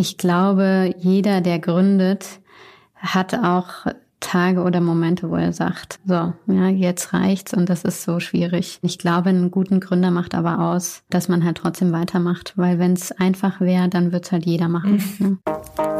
Ich glaube, jeder, der gründet, hat auch Tage oder Momente, wo er sagt, so, ja, jetzt reicht's und das ist so schwierig. Ich glaube, einen guten Gründer macht aber aus, dass man halt trotzdem weitermacht, weil wenn es einfach wäre, dann wird's halt jeder machen. Mhm. Ja.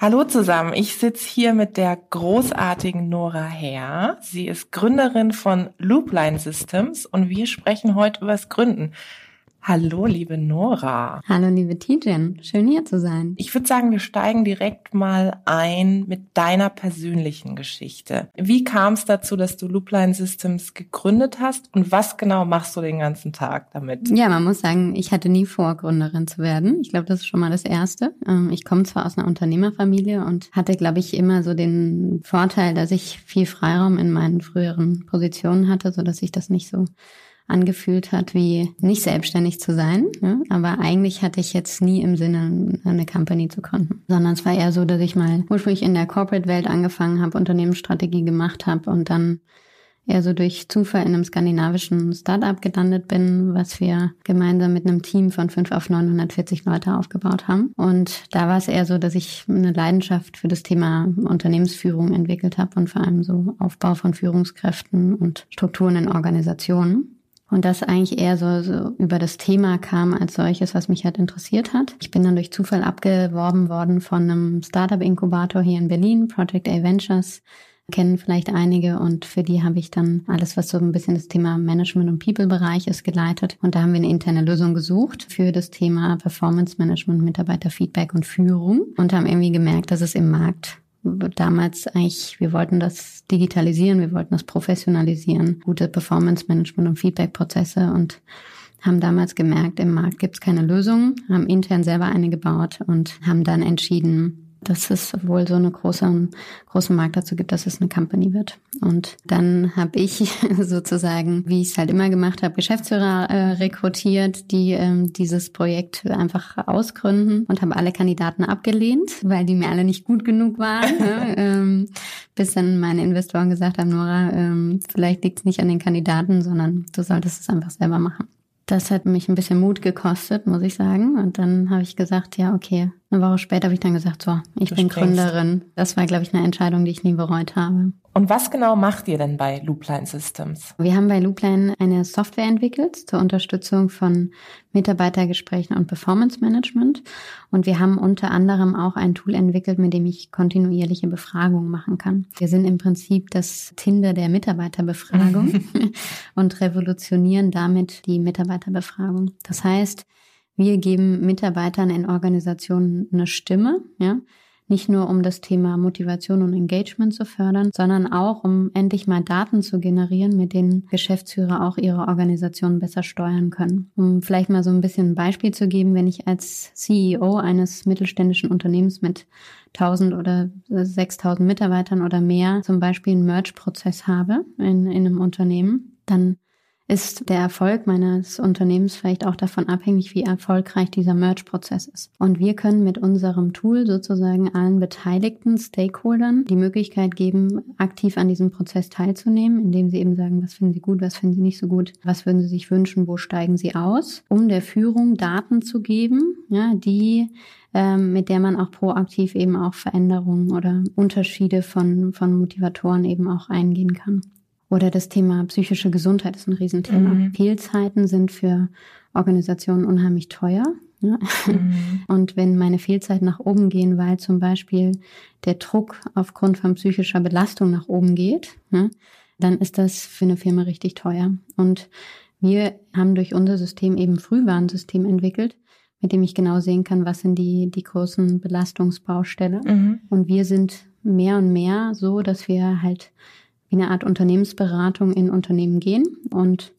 Hallo zusammen, ich sitze hier mit der großartigen Nora Herr. Sie ist Gründerin von Loopline Systems und wir sprechen heute über das Gründen. Hallo, liebe Nora. Hallo, liebe Tijen. Schön hier zu sein. Ich würde sagen, wir steigen direkt mal ein mit deiner persönlichen Geschichte. Wie kam es dazu, dass du Loopline Systems gegründet hast und was genau machst du den ganzen Tag damit? Ja, man muss sagen, ich hatte nie vor, Gründerin zu werden. Ich glaube, das ist schon mal das Erste. Ähm, ich komme zwar aus einer Unternehmerfamilie und hatte, glaube ich, immer so den Vorteil, dass ich viel Freiraum in meinen früheren Positionen hatte, so dass ich das nicht so angefühlt hat, wie nicht selbstständig zu sein. Ja? Aber eigentlich hatte ich jetzt nie im Sinne, eine Company zu gründen, sondern es war eher so, dass ich mal ursprünglich in der Corporate-Welt angefangen habe, Unternehmensstrategie gemacht habe und dann eher so durch Zufall in einem skandinavischen Startup gelandet bin, was wir gemeinsam mit einem Team von 5 auf 940 Leute aufgebaut haben. Und da war es eher so, dass ich eine Leidenschaft für das Thema Unternehmensführung entwickelt habe und vor allem so Aufbau von Führungskräften und Strukturen in Organisationen. Und das eigentlich eher so, so über das Thema kam als solches, was mich halt interessiert hat. Ich bin dann durch Zufall abgeworben worden von einem Startup-Inkubator hier in Berlin, Project A Ventures kennen vielleicht einige und für die habe ich dann alles, was so ein bisschen das Thema Management und People-Bereich ist, geleitet. Und da haben wir eine interne Lösung gesucht für das Thema Performance Management, Mitarbeiterfeedback und Führung und haben irgendwie gemerkt, dass es im Markt damals eigentlich, wir wollten das digitalisieren, wir wollten das professionalisieren, gute Performance-Management und Feedback-Prozesse und haben damals gemerkt, im Markt gibt es keine Lösung, haben intern selber eine gebaut und haben dann entschieden, dass es wohl so eine große, großen Markt dazu gibt, dass es eine Company wird. Und dann habe ich sozusagen, wie ich es halt immer gemacht habe, Geschäftsführer äh, rekrutiert, die ähm, dieses Projekt einfach ausgründen und habe alle Kandidaten abgelehnt, weil die mir alle nicht gut genug waren. ne? ähm, bis dann meine Investoren gesagt haben, Nora, ähm, vielleicht liegt es nicht an den Kandidaten, sondern du solltest es einfach selber machen. Das hat mich ein bisschen Mut gekostet, muss ich sagen. Und dann habe ich gesagt, ja, okay. Eine Woche später habe ich dann gesagt, so, ich du bin springst. Gründerin. Das war, glaube ich, eine Entscheidung, die ich nie bereut habe. Und was genau macht ihr denn bei Loopline Systems? Wir haben bei Loopline eine Software entwickelt zur Unterstützung von Mitarbeitergesprächen und Performance Management. Und wir haben unter anderem auch ein Tool entwickelt, mit dem ich kontinuierliche Befragungen machen kann. Wir sind im Prinzip das Tinder der Mitarbeiterbefragung und revolutionieren damit die Mitarbeiterbefragung. Das heißt, wir geben Mitarbeitern in Organisationen eine Stimme, ja, nicht nur um das Thema Motivation und Engagement zu fördern, sondern auch um endlich mal Daten zu generieren, mit denen Geschäftsführer auch ihre Organisation besser steuern können. Um vielleicht mal so ein bisschen ein Beispiel zu geben, wenn ich als CEO eines mittelständischen Unternehmens mit 1000 oder 6000 Mitarbeitern oder mehr zum Beispiel einen Merge-Prozess habe in, in einem Unternehmen, dann ist der Erfolg meines Unternehmens vielleicht auch davon abhängig, wie erfolgreich dieser Merge-Prozess ist. Und wir können mit unserem Tool sozusagen allen beteiligten Stakeholdern die Möglichkeit geben, aktiv an diesem Prozess teilzunehmen, indem sie eben sagen, was finden sie gut, was finden sie nicht so gut, was würden sie sich wünschen, wo steigen sie aus, um der Führung Daten zu geben, ja, die ähm, mit der man auch proaktiv eben auch Veränderungen oder Unterschiede von, von Motivatoren eben auch eingehen kann. Oder das Thema psychische Gesundheit ist ein Riesenthema. Mhm. Fehlzeiten sind für Organisationen unheimlich teuer. Ne? Mhm. Und wenn meine Fehlzeiten nach oben gehen, weil zum Beispiel der Druck aufgrund von psychischer Belastung nach oben geht, ne, dann ist das für eine Firma richtig teuer. Und wir haben durch unser System eben Frühwarnsystem entwickelt, mit dem ich genau sehen kann, was sind die, die großen Belastungsbaustelle. Mhm. Und wir sind mehr und mehr so, dass wir halt wie eine Art Unternehmensberatung in Unternehmen gehen und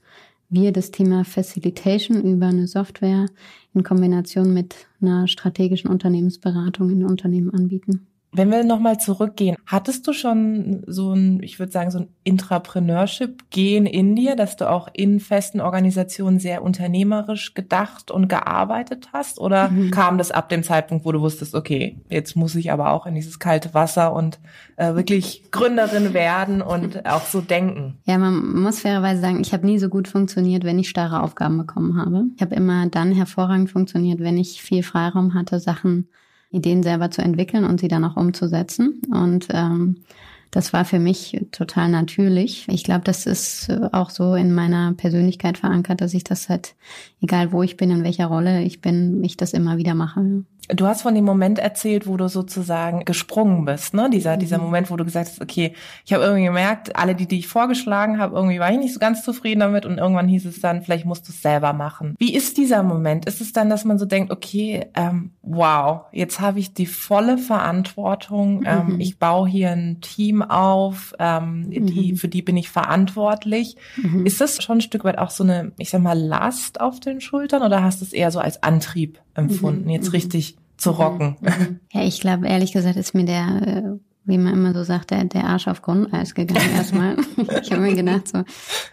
wir das Thema Facilitation über eine Software in Kombination mit einer strategischen Unternehmensberatung in Unternehmen anbieten. Wenn wir nochmal zurückgehen, hattest du schon so ein, ich würde sagen, so ein Intrapreneurship-Gen in dir, dass du auch in festen Organisationen sehr unternehmerisch gedacht und gearbeitet hast? Oder mhm. kam das ab dem Zeitpunkt, wo du wusstest, okay, jetzt muss ich aber auch in dieses kalte Wasser und äh, wirklich Gründerin werden und auch so denken? Ja, man muss fairerweise sagen, ich habe nie so gut funktioniert, wenn ich starre Aufgaben bekommen habe. Ich habe immer dann hervorragend funktioniert, wenn ich viel Freiraum hatte, Sachen Ideen selber zu entwickeln und sie dann auch umzusetzen. Und ähm, das war für mich total natürlich. Ich glaube, das ist auch so in meiner Persönlichkeit verankert, dass ich das halt, egal wo ich bin, in welcher Rolle ich bin, ich das immer wieder mache. Du hast von dem Moment erzählt, wo du sozusagen gesprungen bist, ne? Dieser, mhm. dieser Moment, wo du gesagt hast, okay, ich habe irgendwie gemerkt, alle, die, die ich vorgeschlagen habe, irgendwie war ich nicht so ganz zufrieden damit und irgendwann hieß es dann, vielleicht musst du es selber machen. Wie ist dieser Moment? Ist es dann, dass man so denkt, okay, ähm, wow, jetzt habe ich die volle Verantwortung, ähm, mhm. ich baue hier ein Team auf, ähm, mhm. die, für die bin ich verantwortlich. Mhm. Ist das schon ein Stück weit auch so eine, ich sag mal, Last auf den Schultern oder hast du es eher so als Antrieb empfunden, mhm. jetzt richtig zu rocken. Mhm. Ja, ich glaube, ehrlich gesagt ist mir der, äh, wie man immer so sagt, der, der Arsch auf Grundeis gegangen erstmal. ich habe mir gedacht so,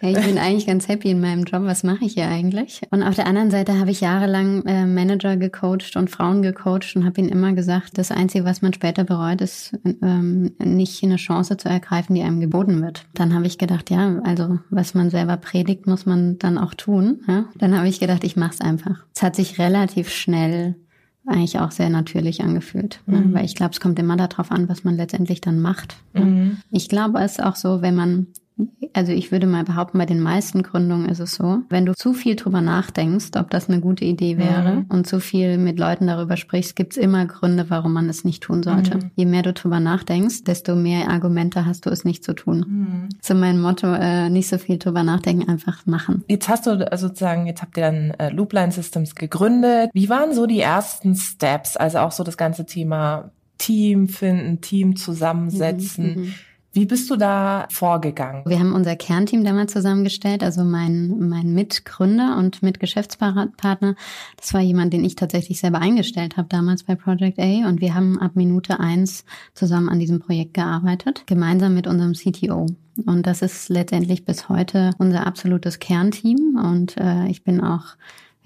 ja, ich bin eigentlich ganz happy in meinem Job, was mache ich hier eigentlich? Und auf der anderen Seite habe ich jahrelang äh, Manager gecoacht und Frauen gecoacht und habe ihnen immer gesagt, das Einzige, was man später bereut, ist ähm, nicht eine Chance zu ergreifen, die einem geboten wird. Dann habe ich gedacht, ja, also was man selber predigt, muss man dann auch tun. Ja? Dann habe ich gedacht, ich mache es einfach. Es hat sich relativ schnell eigentlich auch sehr natürlich angefühlt. Ne? Mhm. Weil ich glaube, es kommt immer darauf an, was man letztendlich dann macht. Ne? Mhm. Ich glaube, es ist auch so, wenn man also ich würde mal behaupten, bei den meisten Gründungen ist es so, wenn du zu viel drüber nachdenkst, ob das eine gute Idee wäre mhm. und zu viel mit Leuten darüber sprichst, gibt's immer Gründe, warum man es nicht tun sollte. Mhm. Je mehr du drüber nachdenkst, desto mehr Argumente hast du, es nicht zu tun. Mhm. So mein Motto, äh, nicht so viel drüber nachdenken, einfach machen. Jetzt hast du äh, sozusagen, jetzt habt ihr dann äh, Loopline Systems gegründet. Wie waren so die ersten Steps? Also auch so das ganze Thema Team finden, Team zusammensetzen. Wie bist du da vorgegangen? Wir haben unser Kernteam damals zusammengestellt, also mein, mein Mitgründer und Mitgeschäftspartner. Das war jemand, den ich tatsächlich selber eingestellt habe damals bei Project A und wir haben ab Minute eins zusammen an diesem Projekt gearbeitet, gemeinsam mit unserem CTO. Und das ist letztendlich bis heute unser absolutes Kernteam und äh, ich bin auch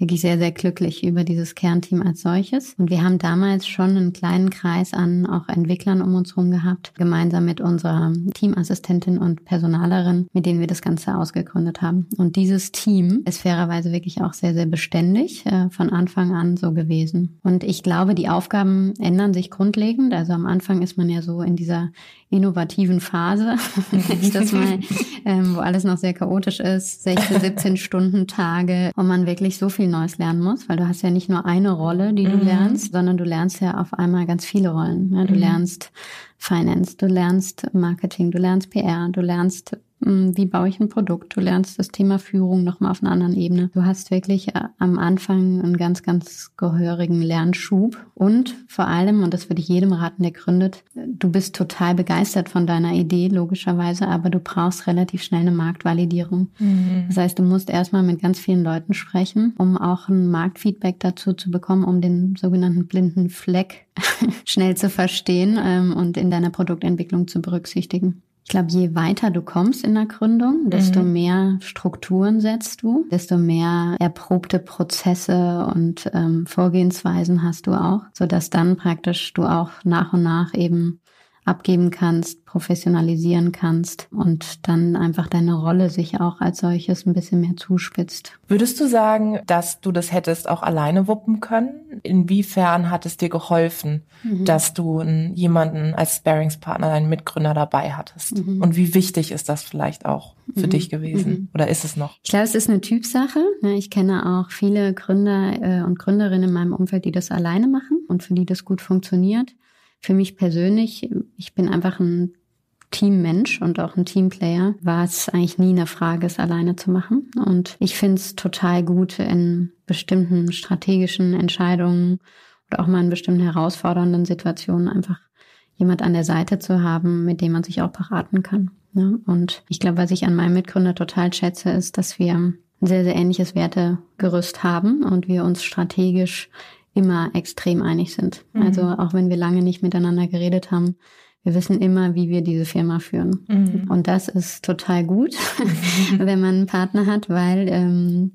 wirklich sehr, sehr glücklich über dieses Kernteam als solches. Und wir haben damals schon einen kleinen Kreis an auch Entwicklern um uns herum gehabt, gemeinsam mit unserer Teamassistentin und Personalerin, mit denen wir das Ganze ausgegründet haben. Und dieses Team ist fairerweise wirklich auch sehr, sehr beständig, äh, von Anfang an so gewesen. Und ich glaube, die Aufgaben ändern sich grundlegend. Also am Anfang ist man ja so in dieser innovativen Phase, das mal, ähm, wo alles noch sehr chaotisch ist, 16, 17 Stunden Tage, wo man wirklich so viel Neues lernen muss, weil du hast ja nicht nur eine Rolle, die du mhm. lernst, sondern du lernst ja auf einmal ganz viele Rollen. Ja, du mhm. lernst Finance, du lernst Marketing, du lernst PR, du lernst wie baue ich ein Produkt? Du lernst das Thema Führung nochmal auf einer anderen Ebene. Du hast wirklich äh, am Anfang einen ganz, ganz gehörigen Lernschub und vor allem, und das würde ich jedem raten, der gründet, du bist total begeistert von deiner Idee, logischerweise, aber du brauchst relativ schnell eine Marktvalidierung. Mhm. Das heißt, du musst erstmal mit ganz vielen Leuten sprechen, um auch ein Marktfeedback dazu zu bekommen, um den sogenannten blinden Fleck schnell zu verstehen ähm, und in deiner Produktentwicklung zu berücksichtigen. Ich glaube, je weiter du kommst in der Gründung, desto mhm. mehr Strukturen setzt du, desto mehr erprobte Prozesse und ähm, Vorgehensweisen hast du auch, so dass dann praktisch du auch nach und nach eben abgeben kannst, professionalisieren kannst und dann einfach deine Rolle sich auch als solches ein bisschen mehr zuspitzt. Würdest du sagen, dass du das hättest auch alleine wuppen können? Inwiefern hat es dir geholfen, mhm. dass du jemanden als Sparingspartner, einen Mitgründer dabei hattest? Mhm. Und wie wichtig ist das vielleicht auch für mhm. dich gewesen? Mhm. Oder ist es noch? Ich glaube, es ist eine Typsache. Ich kenne auch viele Gründer äh, und Gründerinnen in meinem Umfeld, die das alleine machen und für die das gut funktioniert für mich persönlich, ich bin einfach ein Teammensch und auch ein Teamplayer, war es eigentlich nie eine Frage, es alleine zu machen. Und ich finde es total gut, in bestimmten strategischen Entscheidungen oder auch mal in bestimmten herausfordernden Situationen einfach jemand an der Seite zu haben, mit dem man sich auch beraten kann. Und ich glaube, was ich an meinem Mitgründer total schätze, ist, dass wir ein sehr, sehr ähnliches Wertegerüst haben und wir uns strategisch immer extrem einig sind. Mhm. Also auch wenn wir lange nicht miteinander geredet haben, wir wissen immer, wie wir diese Firma führen. Mhm. Und das ist total gut, wenn man einen Partner hat, weil ähm,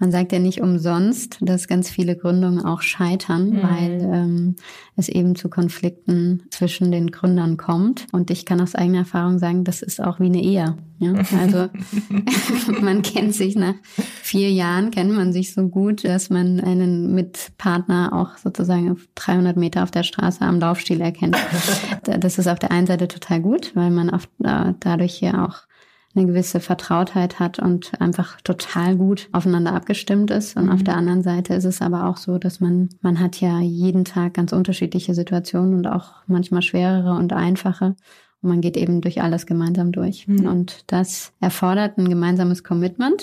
man sagt ja nicht umsonst, dass ganz viele Gründungen auch scheitern, mhm. weil ähm, es eben zu Konflikten zwischen den Gründern kommt. Und ich kann aus eigener Erfahrung sagen, das ist auch wie eine Ehe. Ja? Also man kennt sich nach vier Jahren, kennt man sich so gut, dass man einen Mitpartner auch sozusagen 300 Meter auf der Straße am Laufstil erkennt. Das ist auf der einen Seite total gut, weil man auf, äh, dadurch hier auch eine gewisse Vertrautheit hat und einfach total gut aufeinander abgestimmt ist. Und mhm. auf der anderen Seite ist es aber auch so, dass man, man hat ja jeden Tag ganz unterschiedliche Situationen und auch manchmal schwerere und einfache. Und man geht eben durch alles gemeinsam durch. Mhm. Und das erfordert ein gemeinsames Commitment.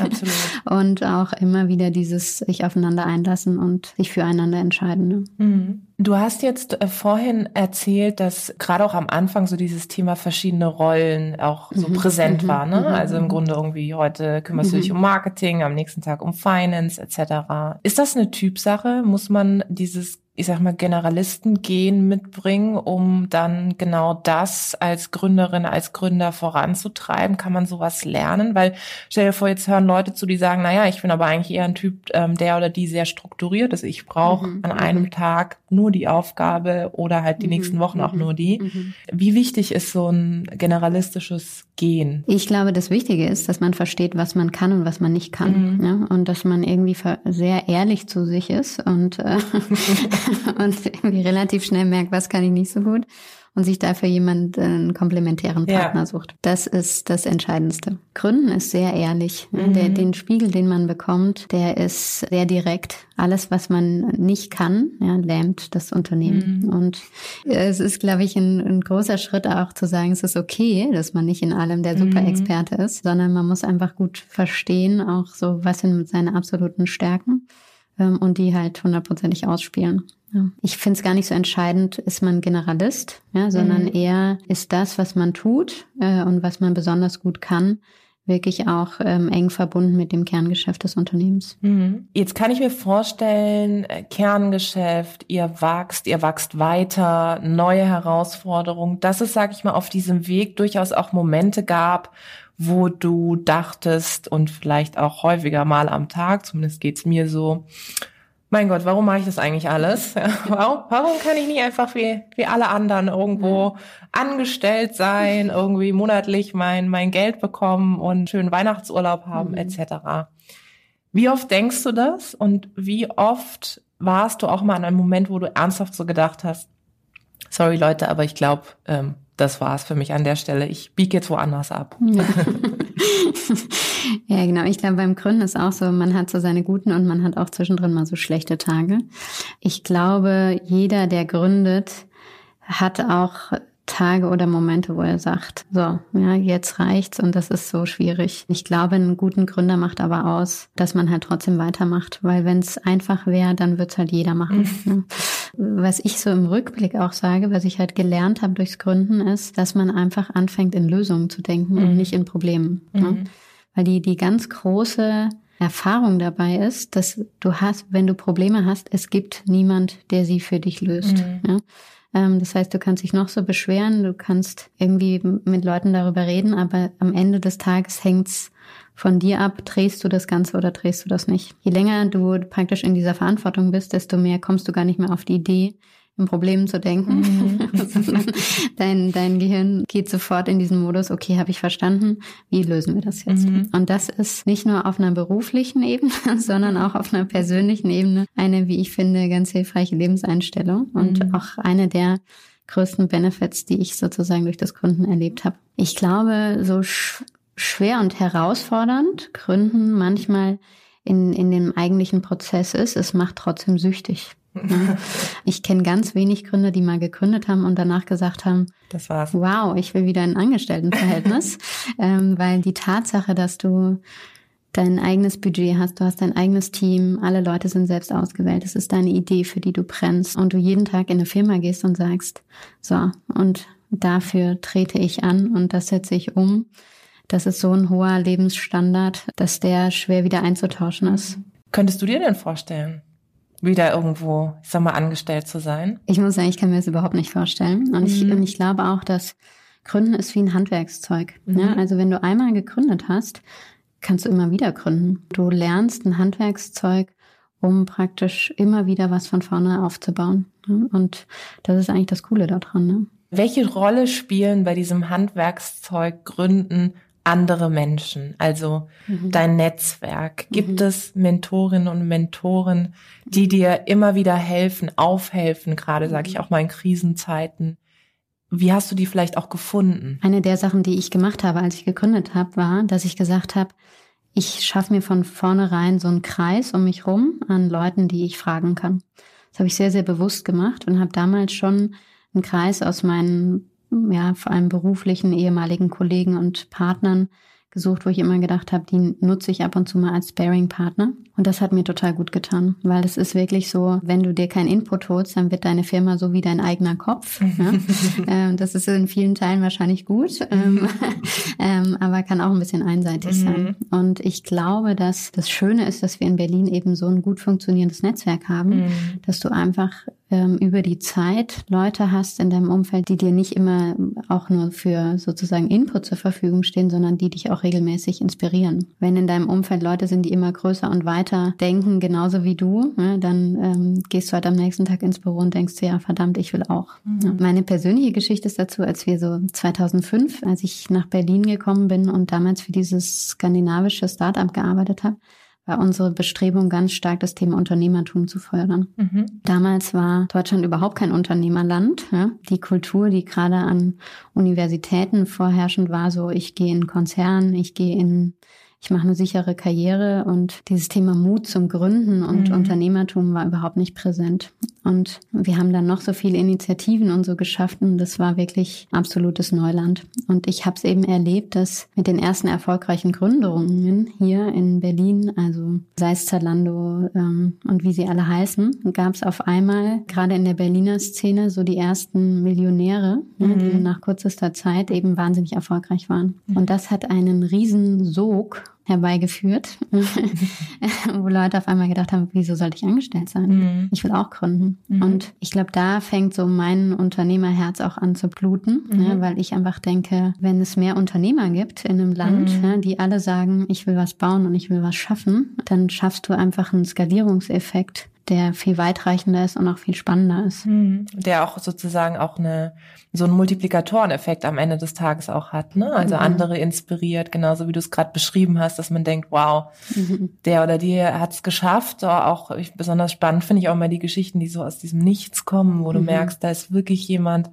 Absolut. und auch immer wieder dieses sich aufeinander einlassen und sich füreinander entscheiden. Ne? Mhm. Du hast jetzt äh, vorhin erzählt, dass gerade auch am Anfang so dieses Thema verschiedene Rollen auch so mhm. präsent mhm. war. Ne? Mhm. Also im Grunde irgendwie heute kümmerst du dich mhm. um Marketing, am nächsten Tag um Finance etc. Ist das eine Typsache? Muss man dieses ich sag mal, Generalisten-Gen mitbringen, um dann genau das als Gründerin, als Gründer voranzutreiben? Kann man sowas lernen? Weil stell dir vor, jetzt hören Leute zu, die sagen, naja, ich bin aber eigentlich eher ein Typ, ähm, der oder die sehr strukturiert ist. Ich brauche mhm. an einem mhm. Tag nur die Aufgabe oder halt die mhm. nächsten Wochen auch mhm. nur die. Wie wichtig ist so ein generalistisches Gen? Ich glaube, das Wichtige ist, dass man versteht, was man kann und was man nicht kann. Mhm. Und dass man irgendwie sehr ehrlich zu sich ist und äh, und irgendwie relativ schnell merkt, was kann ich nicht so gut und sich dafür jemand äh, einen komplementären Partner ja. sucht. Das ist das Entscheidendste. Gründen ist sehr ehrlich. Mhm. Der, den Spiegel, den man bekommt, der ist sehr direkt. Alles, was man nicht kann, ja, lähmt das Unternehmen. Mhm. Und es ist, glaube ich, ein, ein, großer Schritt auch zu sagen, es ist okay, dass man nicht in allem der Superexperte mhm. ist, sondern man muss einfach gut verstehen, auch so, was sind seine absoluten Stärken ähm, und die halt hundertprozentig ausspielen. Ja. Ich finde es gar nicht so entscheidend, ist man Generalist, ja, sondern mhm. eher ist das, was man tut äh, und was man besonders gut kann, wirklich auch ähm, eng verbunden mit dem Kerngeschäft des Unternehmens. Mhm. Jetzt kann ich mir vorstellen, äh, Kerngeschäft, ihr wachst, ihr wachst weiter, neue Herausforderungen, dass es, sage ich mal, auf diesem Weg durchaus auch Momente gab, wo du dachtest und vielleicht auch häufiger mal am Tag, zumindest geht's mir so, mein Gott, warum mache ich das eigentlich alles? Ja, warum, warum kann ich nicht einfach wie, wie alle anderen irgendwo angestellt sein, irgendwie monatlich mein, mein Geld bekommen und schönen Weihnachtsurlaub haben, mhm. etc. Wie oft denkst du das und wie oft warst du auch mal an einem Moment, wo du ernsthaft so gedacht hast, sorry Leute, aber ich glaube, ähm, das war's für mich an der Stelle. Ich biege jetzt woanders ab. Ja. ja, genau. Ich glaube, beim Gründen ist auch so, man hat so seine guten und man hat auch zwischendrin mal so schlechte Tage. Ich glaube, jeder, der gründet, hat auch Tage oder Momente, wo er sagt, so, ja, jetzt reicht's und das ist so schwierig. Ich glaube, einen guten Gründer macht aber aus, dass man halt trotzdem weitermacht, weil wenn es einfach wäre, dann wird's halt jeder machen. ne? Was ich so im Rückblick auch sage, was ich halt gelernt habe durchs Gründen, ist, dass man einfach anfängt, in Lösungen zu denken mhm. und nicht in Problemen. Ne? Mhm. Ne? Weil die, die ganz große Erfahrung dabei ist, dass du hast, wenn du Probleme hast, es gibt niemand, der sie für dich löst. Mhm. Ja? Ähm, das heißt, du kannst dich noch so beschweren, du kannst irgendwie mit Leuten darüber reden, aber am Ende des Tages hängt's von dir ab, drehst du das Ganze oder drehst du das nicht. Je länger du praktisch in dieser Verantwortung bist, desto mehr kommst du gar nicht mehr auf die Idee, in Problemen zu denken. Mhm. dein, dein Gehirn geht sofort in diesen Modus, okay, habe ich verstanden, wie lösen wir das jetzt? Mhm. Und das ist nicht nur auf einer beruflichen Ebene, sondern auch auf einer persönlichen Ebene eine, wie ich finde, ganz hilfreiche Lebenseinstellung und mhm. auch eine der größten Benefits, die ich sozusagen durch das Gründen erlebt habe. Ich glaube, so sch schwer und herausfordernd Gründen manchmal in, in dem eigentlichen Prozess ist, es macht trotzdem süchtig. Ich kenne ganz wenig Gründer, die mal gegründet haben und danach gesagt haben, das war's. Wow, ich will wieder ein Angestelltenverhältnis, ähm, weil die Tatsache, dass du dein eigenes Budget hast, du hast dein eigenes Team, alle Leute sind selbst ausgewählt, es ist deine Idee, für die du brennst und du jeden Tag in eine Firma gehst und sagst, so, und dafür trete ich an und das setze ich um das ist so ein hoher Lebensstandard, dass der schwer wieder einzutauschen ist. Könntest du dir denn vorstellen, wieder irgendwo, ich sag mal, angestellt zu sein? Ich muss sagen, ich kann mir das überhaupt nicht vorstellen. Und, mhm. ich, und ich glaube auch, dass Gründen ist wie ein Handwerkszeug. Mhm. Ja? Also wenn du einmal gegründet hast, kannst du immer wieder gründen. Du lernst ein Handwerkszeug, um praktisch immer wieder was von vorne aufzubauen. Und das ist eigentlich das Coole daran. Ne? Welche Rolle spielen bei diesem Handwerkszeug Gründen andere Menschen, also mhm. dein Netzwerk? Gibt mhm. es Mentorinnen und Mentoren, die dir immer wieder helfen, aufhelfen, gerade sage ich auch mal in Krisenzeiten? Wie hast du die vielleicht auch gefunden? Eine der Sachen, die ich gemacht habe, als ich gegründet habe, war, dass ich gesagt habe, ich schaffe mir von vornherein so einen Kreis um mich rum an Leuten, die ich fragen kann. Das habe ich sehr, sehr bewusst gemacht und habe damals schon einen Kreis aus meinen, ja, vor allem beruflichen ehemaligen Kollegen und Partnern gesucht, wo ich immer gedacht habe, die nutze ich ab und zu mal als Sparing-Partner. Und das hat mir total gut getan, weil es ist wirklich so, wenn du dir keinen Input holst, dann wird deine Firma so wie dein eigener Kopf. ja? ähm, das ist in vielen Teilen wahrscheinlich gut, ähm, ähm, aber kann auch ein bisschen einseitig mhm. sein. Und ich glaube, dass das Schöne ist, dass wir in Berlin eben so ein gut funktionierendes Netzwerk haben, mhm. dass du einfach ähm, über die Zeit Leute hast in deinem Umfeld, die dir nicht immer auch nur für sozusagen Input zur Verfügung stehen, sondern die dich auch regelmäßig inspirieren. Wenn in deinem Umfeld Leute sind, die immer größer und weiter denken, genauso wie du, ne, dann ähm, gehst du halt am nächsten Tag ins Büro und denkst dir, ja, verdammt, ich will auch. Mhm. Meine persönliche Geschichte ist dazu, als wir so 2005, als ich nach Berlin gekommen bin und damals für dieses skandinavische Startup gearbeitet habe, war unsere Bestrebung ganz stark, das Thema Unternehmertum zu fördern. Mhm. Damals war Deutschland überhaupt kein Unternehmerland. Ja? Die Kultur, die gerade an Universitäten vorherrschend war, so ich gehe in Konzern, ich gehe in ich mache eine sichere Karriere und dieses Thema Mut zum Gründen und mhm. Unternehmertum war überhaupt nicht präsent. Und wir haben dann noch so viele Initiativen und so geschafft und das war wirklich absolutes Neuland. Und ich habe es eben erlebt, dass mit den ersten erfolgreichen Gründungen hier in Berlin, also sei es Zalando ähm, und wie sie alle heißen, gab es auf einmal gerade in der Berliner Szene so die ersten Millionäre, mhm. ne, die nach kürzester Zeit eben wahnsinnig erfolgreich waren. Mhm. Und das hat einen riesen Sog herbeigeführt, wo Leute auf einmal gedacht haben, wieso sollte ich angestellt sein? Mhm. Ich will auch gründen. Mhm. Und ich glaube, da fängt so mein Unternehmerherz auch an zu bluten, mhm. ne, weil ich einfach denke, wenn es mehr Unternehmer gibt in einem Land, ne, die alle sagen, ich will was bauen und ich will was schaffen, dann schaffst du einfach einen Skalierungseffekt, der viel weitreichender ist und auch viel spannender ist. Mhm. Der auch sozusagen auch eine so einen Multiplikatoreneffekt am Ende des Tages auch hat, ne? Also mhm. andere inspiriert, genauso wie du es gerade beschrieben hast, dass man denkt, wow, mhm. der oder die hat es geschafft. Auch ich, besonders spannend finde ich auch mal die Geschichten, die so aus diesem Nichts kommen, wo du mhm. merkst, da ist wirklich jemand,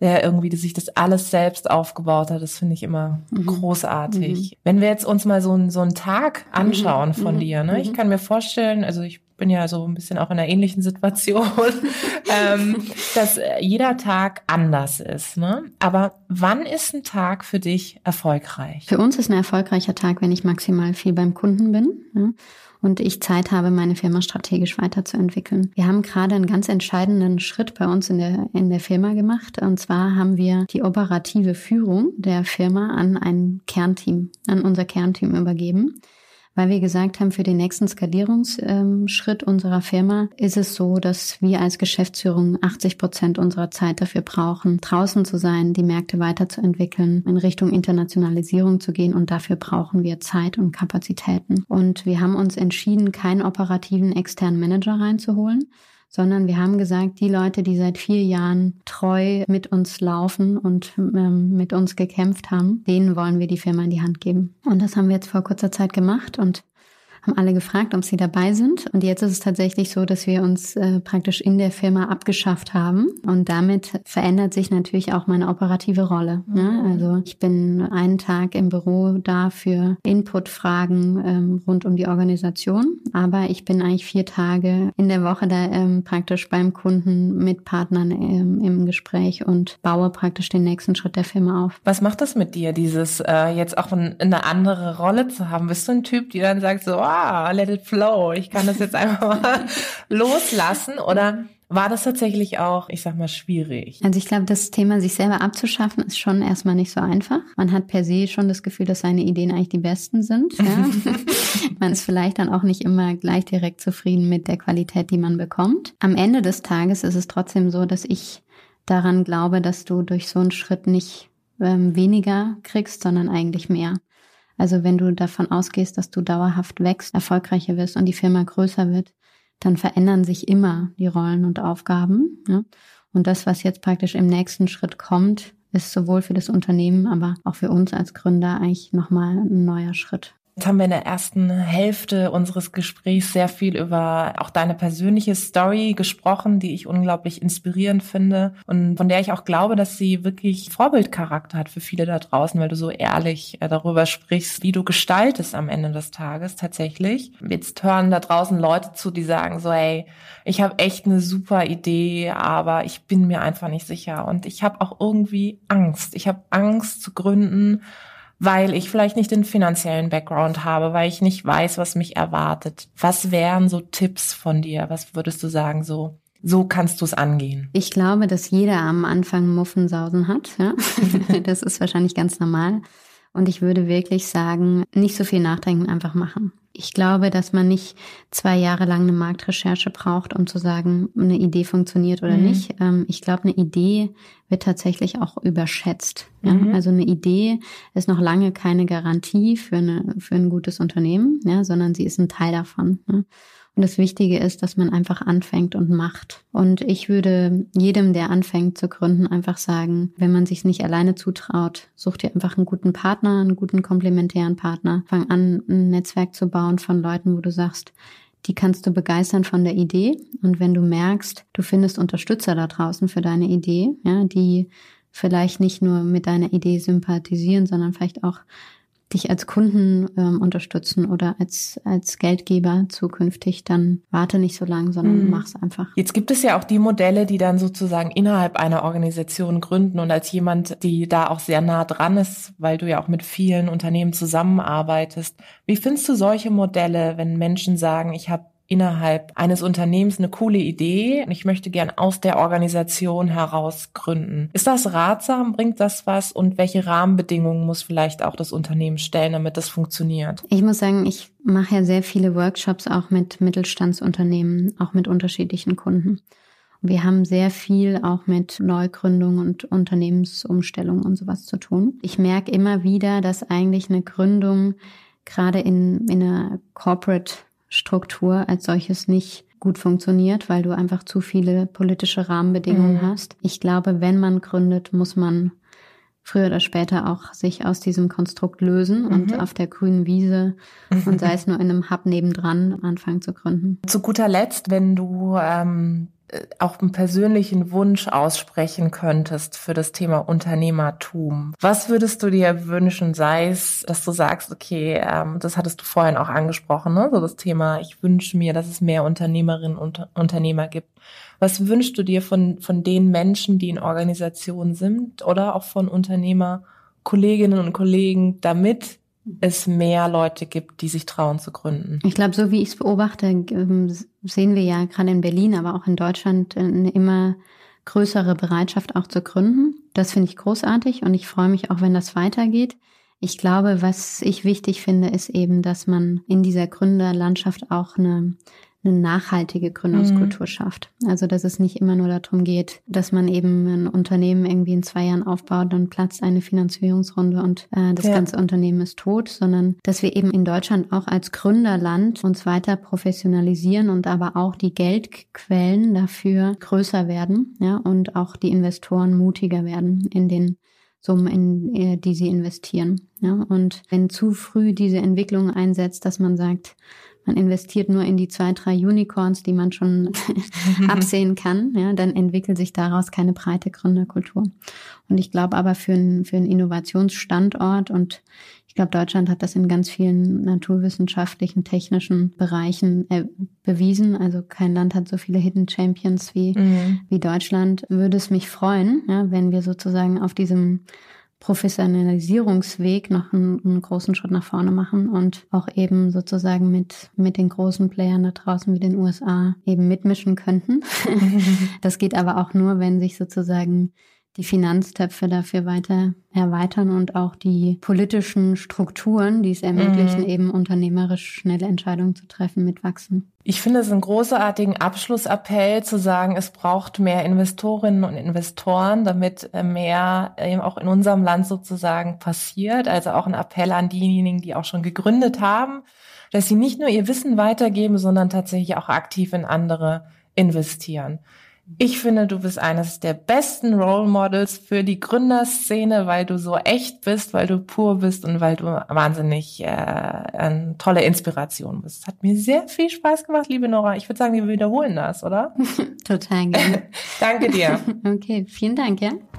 der irgendwie sich das alles selbst aufgebaut hat. Das finde ich immer mhm. großartig. Mhm. Wenn wir jetzt uns mal so, einen so einen Tag anschauen von dir, ne? Ich kann mir vorstellen, also ich bin ja so ein bisschen auch in einer ähnlichen Situation, ähm, dass jeder Tag anders ist. Ne? Aber wann ist ein Tag für dich erfolgreich? Für uns ist ein erfolgreicher Tag, wenn ich maximal viel beim Kunden bin. Ja? und ich Zeit habe, meine Firma strategisch weiterzuentwickeln. Wir haben gerade einen ganz entscheidenden Schritt bei uns in der, in der Firma gemacht. Und zwar haben wir die operative Führung der Firma an ein Kernteam, an unser Kernteam übergeben weil wir gesagt haben, für den nächsten Skalierungsschritt unserer Firma ist es so, dass wir als Geschäftsführung 80 Prozent unserer Zeit dafür brauchen, draußen zu sein, die Märkte weiterzuentwickeln, in Richtung Internationalisierung zu gehen und dafür brauchen wir Zeit und Kapazitäten. Und wir haben uns entschieden, keinen operativen externen Manager reinzuholen, sondern wir haben gesagt, die Leute, die seit vier Jahren treu mit uns laufen und ähm, mit uns gekämpft haben, denen wollen wir die Firma in die Hand geben. Und das haben wir jetzt vor kurzer Zeit gemacht und haben alle gefragt, ob sie dabei sind. Und jetzt ist es tatsächlich so, dass wir uns äh, praktisch in der Firma abgeschafft haben. Und damit verändert sich natürlich auch meine operative Rolle. Ne? Mhm. Also ich bin einen Tag im Büro da für Input-Fragen ähm, rund um die Organisation. Aber ich bin eigentlich vier Tage in der Woche da ähm, praktisch beim Kunden mit Partnern ähm, im Gespräch und baue praktisch den nächsten Schritt der Firma auf. Was macht das mit dir, dieses äh, jetzt auch ein, eine andere Rolle zu haben? Bist du ein Typ, die dann sagt so, ah, let it flow, ich kann das jetzt einfach mal loslassen? Oder War das tatsächlich auch, ich sag mal, schwierig? Also ich glaube, das Thema, sich selber abzuschaffen, ist schon erstmal nicht so einfach. Man hat per se schon das Gefühl, dass seine Ideen eigentlich die besten sind. Ja? man ist vielleicht dann auch nicht immer gleich direkt zufrieden mit der Qualität, die man bekommt. Am Ende des Tages ist es trotzdem so, dass ich daran glaube, dass du durch so einen Schritt nicht ähm, weniger kriegst, sondern eigentlich mehr. Also wenn du davon ausgehst, dass du dauerhaft wächst, erfolgreicher wirst und die Firma größer wird, dann verändern sich immer die Rollen und Aufgaben. Ja? Und das, was jetzt praktisch im nächsten Schritt kommt, ist sowohl für das Unternehmen, aber auch für uns als Gründer eigentlich nochmal ein neuer Schritt. Jetzt haben wir in der ersten Hälfte unseres Gesprächs sehr viel über auch deine persönliche Story gesprochen, die ich unglaublich inspirierend finde und von der ich auch glaube, dass sie wirklich Vorbildcharakter hat für viele da draußen, weil du so ehrlich äh, darüber sprichst, wie du gestaltest am Ende des Tages tatsächlich. Jetzt hören da draußen Leute zu, die sagen so, hey, ich habe echt eine super Idee, aber ich bin mir einfach nicht sicher und ich habe auch irgendwie Angst. Ich habe Angst zu gründen weil ich vielleicht nicht den finanziellen Background habe, weil ich nicht weiß, was mich erwartet. Was wären so Tipps von dir? Was würdest du sagen, so, so kannst du es angehen? Ich glaube, dass jeder am Anfang Muffensausen hat. Ja? das ist wahrscheinlich ganz normal. Und ich würde wirklich sagen, nicht so viel nachdenken, einfach machen. Ich glaube, dass man nicht zwei Jahre lang eine Marktrecherche braucht, um zu sagen, eine Idee funktioniert oder mhm. nicht. Ähm, ich glaube, eine Idee wird tatsächlich auch überschätzt. Ja? Mhm. Also eine Idee ist noch lange keine Garantie für, eine, für ein gutes Unternehmen, ja? sondern sie ist ein Teil davon. Ja? Und das Wichtige ist, dass man einfach anfängt und macht. Und ich würde jedem, der anfängt zu gründen, einfach sagen, wenn man sich nicht alleine zutraut, such dir einfach einen guten Partner, einen guten komplementären Partner. Fang an, ein Netzwerk zu bauen von Leuten, wo du sagst, die kannst du begeistern von der Idee. Und wenn du merkst, du findest Unterstützer da draußen für deine Idee, ja, die vielleicht nicht nur mit deiner Idee sympathisieren, sondern vielleicht auch dich als Kunden ähm, unterstützen oder als, als Geldgeber zukünftig, dann warte nicht so lange, sondern mhm. mach's einfach. Jetzt gibt es ja auch die Modelle, die dann sozusagen innerhalb einer Organisation gründen und als jemand, die da auch sehr nah dran ist, weil du ja auch mit vielen Unternehmen zusammenarbeitest. Wie findest du solche Modelle, wenn Menschen sagen, ich habe innerhalb eines Unternehmens eine coole Idee ich möchte gern aus der Organisation heraus gründen. Ist das ratsam? Bringt das was? Und welche Rahmenbedingungen muss vielleicht auch das Unternehmen stellen, damit das funktioniert? Ich muss sagen, ich mache ja sehr viele Workshops auch mit Mittelstandsunternehmen, auch mit unterschiedlichen Kunden. Wir haben sehr viel auch mit Neugründung und Unternehmensumstellung und sowas zu tun. Ich merke immer wieder, dass eigentlich eine Gründung gerade in, in einer Corporate Struktur als solches nicht gut funktioniert, weil du einfach zu viele politische Rahmenbedingungen mhm. hast. Ich glaube, wenn man gründet, muss man früher oder später auch sich aus diesem Konstrukt lösen mhm. und auf der grünen Wiese und sei es nur in einem Hub nebendran anfangen zu gründen. Zu guter Letzt, wenn du ähm, äh, auch einen persönlichen Wunsch aussprechen könntest für das Thema Unternehmertum, was würdest du dir wünschen, sei es, dass du sagst, okay, ähm, das hattest du vorhin auch angesprochen, ne? so das Thema, ich wünsche mir, dass es mehr Unternehmerinnen und Unternehmer gibt. Was wünschst du dir von, von den Menschen, die in Organisationen sind oder auch von Unternehmer, Kolleginnen und Kollegen, damit es mehr Leute gibt, die sich trauen zu gründen. Ich glaube, so wie ich es beobachte, ähm, sehen wir ja gerade in Berlin, aber auch in Deutschland eine immer größere Bereitschaft auch zu gründen. Das finde ich großartig und ich freue mich auch, wenn das weitergeht. Ich glaube, was ich wichtig finde, ist eben, dass man in dieser Gründerlandschaft auch eine eine nachhaltige Gründungskultur mhm. schafft. Also dass es nicht immer nur darum geht, dass man eben ein Unternehmen irgendwie in zwei Jahren aufbaut, dann platzt eine Finanzierungsrunde und äh, das ja. ganze Unternehmen ist tot, sondern dass wir eben in Deutschland auch als Gründerland uns weiter professionalisieren und aber auch die Geldquellen dafür größer werden, ja, und auch die Investoren mutiger werden in den Summen, in äh, die sie investieren. Ja, und wenn zu früh diese Entwicklung einsetzt, dass man sagt, man investiert nur in die zwei, drei Unicorns, die man schon absehen kann, ja, dann entwickelt sich daraus keine breite Gründerkultur. Und ich glaube aber für einen, für einen Innovationsstandort und ich glaube, Deutschland hat das in ganz vielen naturwissenschaftlichen, technischen Bereichen äh, bewiesen. Also kein Land hat so viele Hidden Champions wie, mhm. wie Deutschland. Würde es mich freuen, ja, wenn wir sozusagen auf diesem Professionalisierungsweg noch einen, einen, großen Schritt nach vorne machen und auch eben sozusagen mit, mit den großen Playern da draußen wie den USA eben mitmischen könnten. das geht aber auch nur, wenn sich sozusagen die Finanztöpfe dafür weiter erweitern und auch die politischen Strukturen, die es ermöglichen, mhm. eben unternehmerisch schnelle Entscheidungen zu treffen, mitwachsen. Ich finde es einen großartigen Abschlussappell zu sagen, es braucht mehr Investorinnen und Investoren, damit äh, mehr eben auch in unserem Land sozusagen passiert. Also auch ein Appell an diejenigen, die auch schon gegründet haben, dass sie nicht nur ihr Wissen weitergeben, sondern tatsächlich auch aktiv in andere investieren. Ich finde, du bist eines der besten Role Models für die Gründerszene, weil du so echt bist, weil du pur bist und weil du wahnsinnig äh, eine tolle Inspiration bist. Hat mir sehr viel Spaß gemacht, liebe Nora. Ich würde sagen, wir wiederholen das, oder? Total gerne. Danke dir. Okay, vielen Dank, ja.